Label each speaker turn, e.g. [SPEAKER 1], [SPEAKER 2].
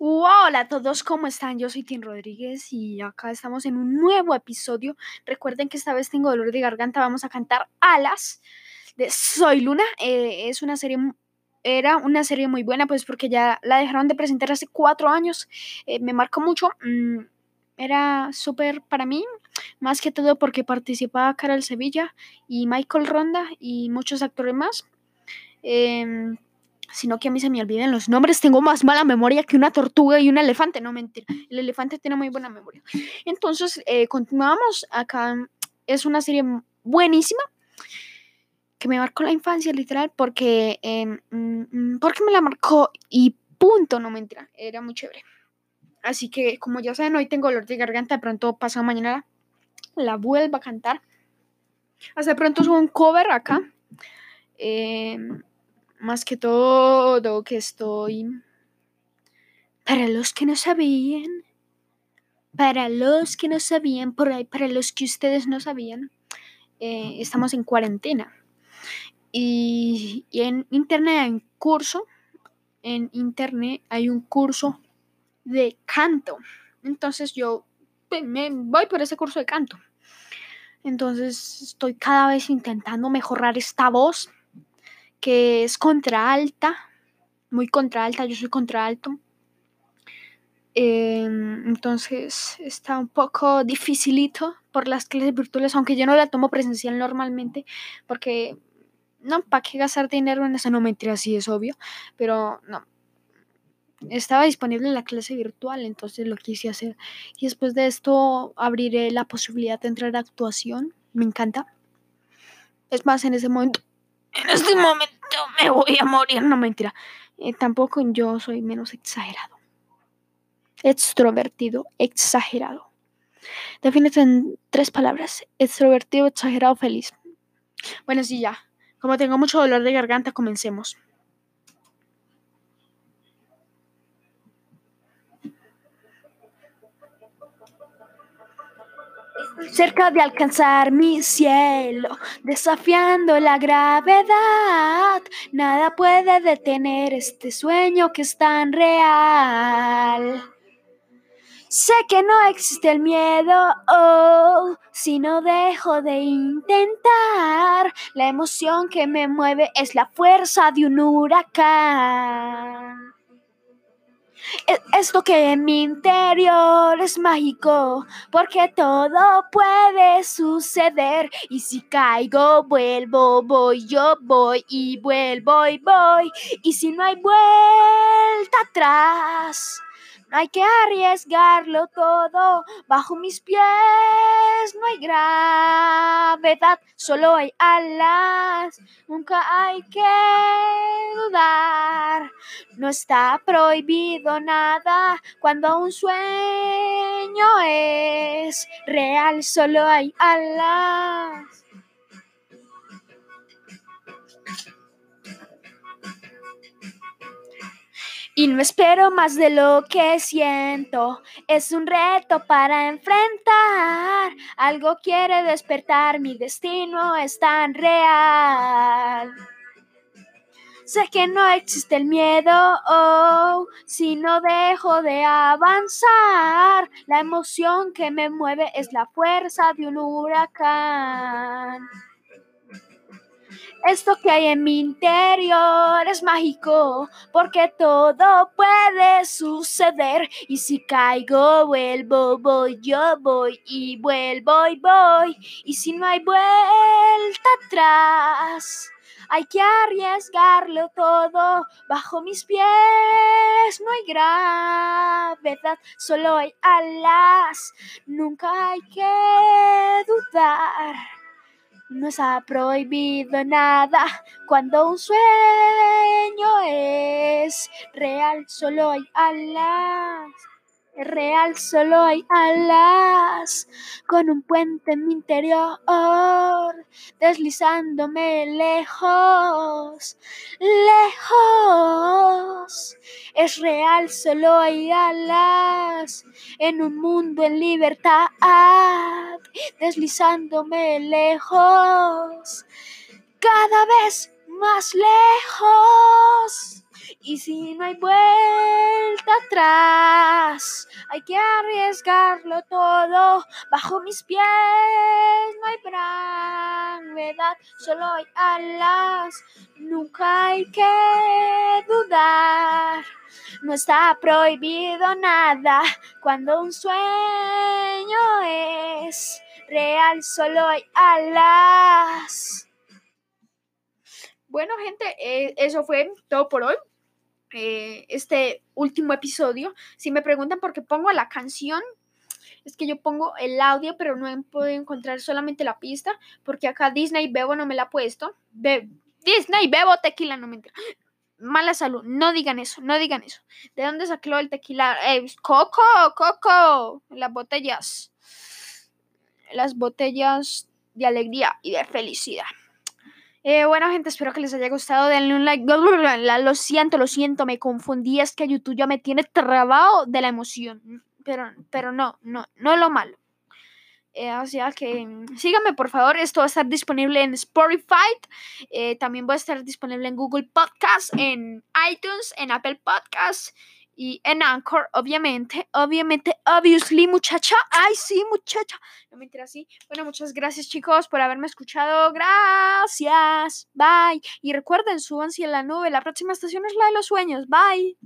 [SPEAKER 1] Hola a todos, ¿cómo están? Yo soy Tim Rodríguez y acá estamos en un nuevo episodio. Recuerden que esta vez tengo dolor de garganta, vamos a cantar Alas de Soy Luna. Eh, es una serie, era una serie muy buena, pues porque ya la dejaron de presentar hace cuatro años. Eh, me marcó mucho, mm, era súper para mí, más que todo porque participaba Carol Sevilla y Michael Ronda y muchos actores más. Em, sino que a mí se me olvidan los nombres. Tengo más mala memoria que una tortuga y un elefante. No, mentira. El elefante tiene muy buena memoria. Entonces, eh, continuamos. Acá es una serie buenísima que me marcó la infancia, literal, porque, em, mm, mm, porque me la marcó y punto, no mentira. Era muy chévere. Así que, como ya saben, hoy tengo dolor de garganta. De pronto, pasado mañana, la vuelvo a cantar. Hasta pronto subo un cover acá. Eh, más que todo que estoy... Para los que no sabían, para los que no sabían, por ahí, para los que ustedes no sabían, eh, estamos en cuarentena. Y, en internet hay un curso, en internet hay un curso de canto. Entonces yo pues, me voy por ese curso de canto. Entonces estoy cada vez intentando mejorar esta voz que es contra alta, muy contra alta, yo soy contra alto. Em, entonces está un poco dificilito por las clases virtuales, aunque yo no la tomo presencial normalmente, porque no, ¿para qué gastar dinero en eso? No sí es obvio, pero no. Estaba disponible la clase virtual, entonces lo quise hacer. Y después de esto abriré la posibilidad de entrar a actuación. Me encanta. Es más, en ese momento en este momento me voy a morir, no mentira. Eh, tampoco yo soy menos exagerado. Extrovertido, exagerado. Defínete en tres palabras. Extrovertido, exagerado, feliz. Bueno, sí, ya. Como tengo mucho dolor de garganta, comencemos. Cerca de alcanzar mi cielo, desafiando la gravedad. Nada puede detener este sueño que es tan real. Sé que no existe el miedo, oh, si no dejo de intentar. La emoción que me mueve es la fuerza de un huracán. Esto que en mi interior es mágico, porque todo puede suceder. Y si caigo, vuelvo, voy, yo voy y vuelvo y voy. Y si no hay vuelta atrás. Hay que arriesgarlo todo. Bajo mis pies no hay gravedad, solo hay alas. Nunca hay que dudar. No está prohibido nada cuando un sueño es real, solo hay alas. Y no espero más de lo que siento. Es un reto para enfrentar. Algo quiere despertar. Mi destino es tan real. Sé que no existe el miedo oh, si no dejo de avanzar. La emoción que me mueve es la fuerza de un huracán. Esto que hay en mi interior es mágico, porque todo puede suceder. Y si caigo, vuelvo, voy, yo voy y vuelvo y voy. Y si no hay vuelta atrás. Hay que arriesgarlo todo. Bajo mis pies no hay gravedad, solo hay alas. Nunca hay que dudar. No ha prohibido nada cuando un sueño es real, solo hay alas. Es real, solo hay alas. Con un puente en mi interior, deslizándome lejos, lejos. Es real, solo hay alas. En un mundo en libertad, deslizándome lejos, cada vez más lejos. Y si no hay vuelta atrás, hay que arriesgarlo todo. Bajo mis pies no hay gravedad, solo hay alas. Nunca hay que dudar. No está prohibido nada cuando un sueño es real, solo hay alas. Bueno, gente, eh, eso fue todo por hoy. Eh, este último episodio. Si me preguntan por qué pongo la canción, es que yo pongo el audio, pero no puedo encontrar solamente la pista, porque acá Disney Bebo no me la ha puesto. Disney Bebo tequila, no me entiendo. Mala salud, no digan eso, no digan eso. ¿De dónde sacó el tequila? Eh, coco, coco, las botellas. Las botellas de alegría y de felicidad. Eh, bueno, gente, espero que les haya gustado. Denle un like. Lo siento, lo siento, me confundí. Es que YouTube ya me tiene trabado de la emoción. Pero, pero no, no, no lo malo. Eh, o sea que síganme por favor. Esto va a estar disponible en Spotify. Eh, también va a estar disponible en Google Podcast, en iTunes, en Apple Podcast y en Anchor, obviamente, obviamente, obviously, muchacha. Ay, sí, muchacha. No me entera así. Bueno, muchas gracias, chicos, por haberme escuchado. Gracias. Bye. Y recuerden, súbanse a la nube. La próxima estación es la de los sueños. Bye.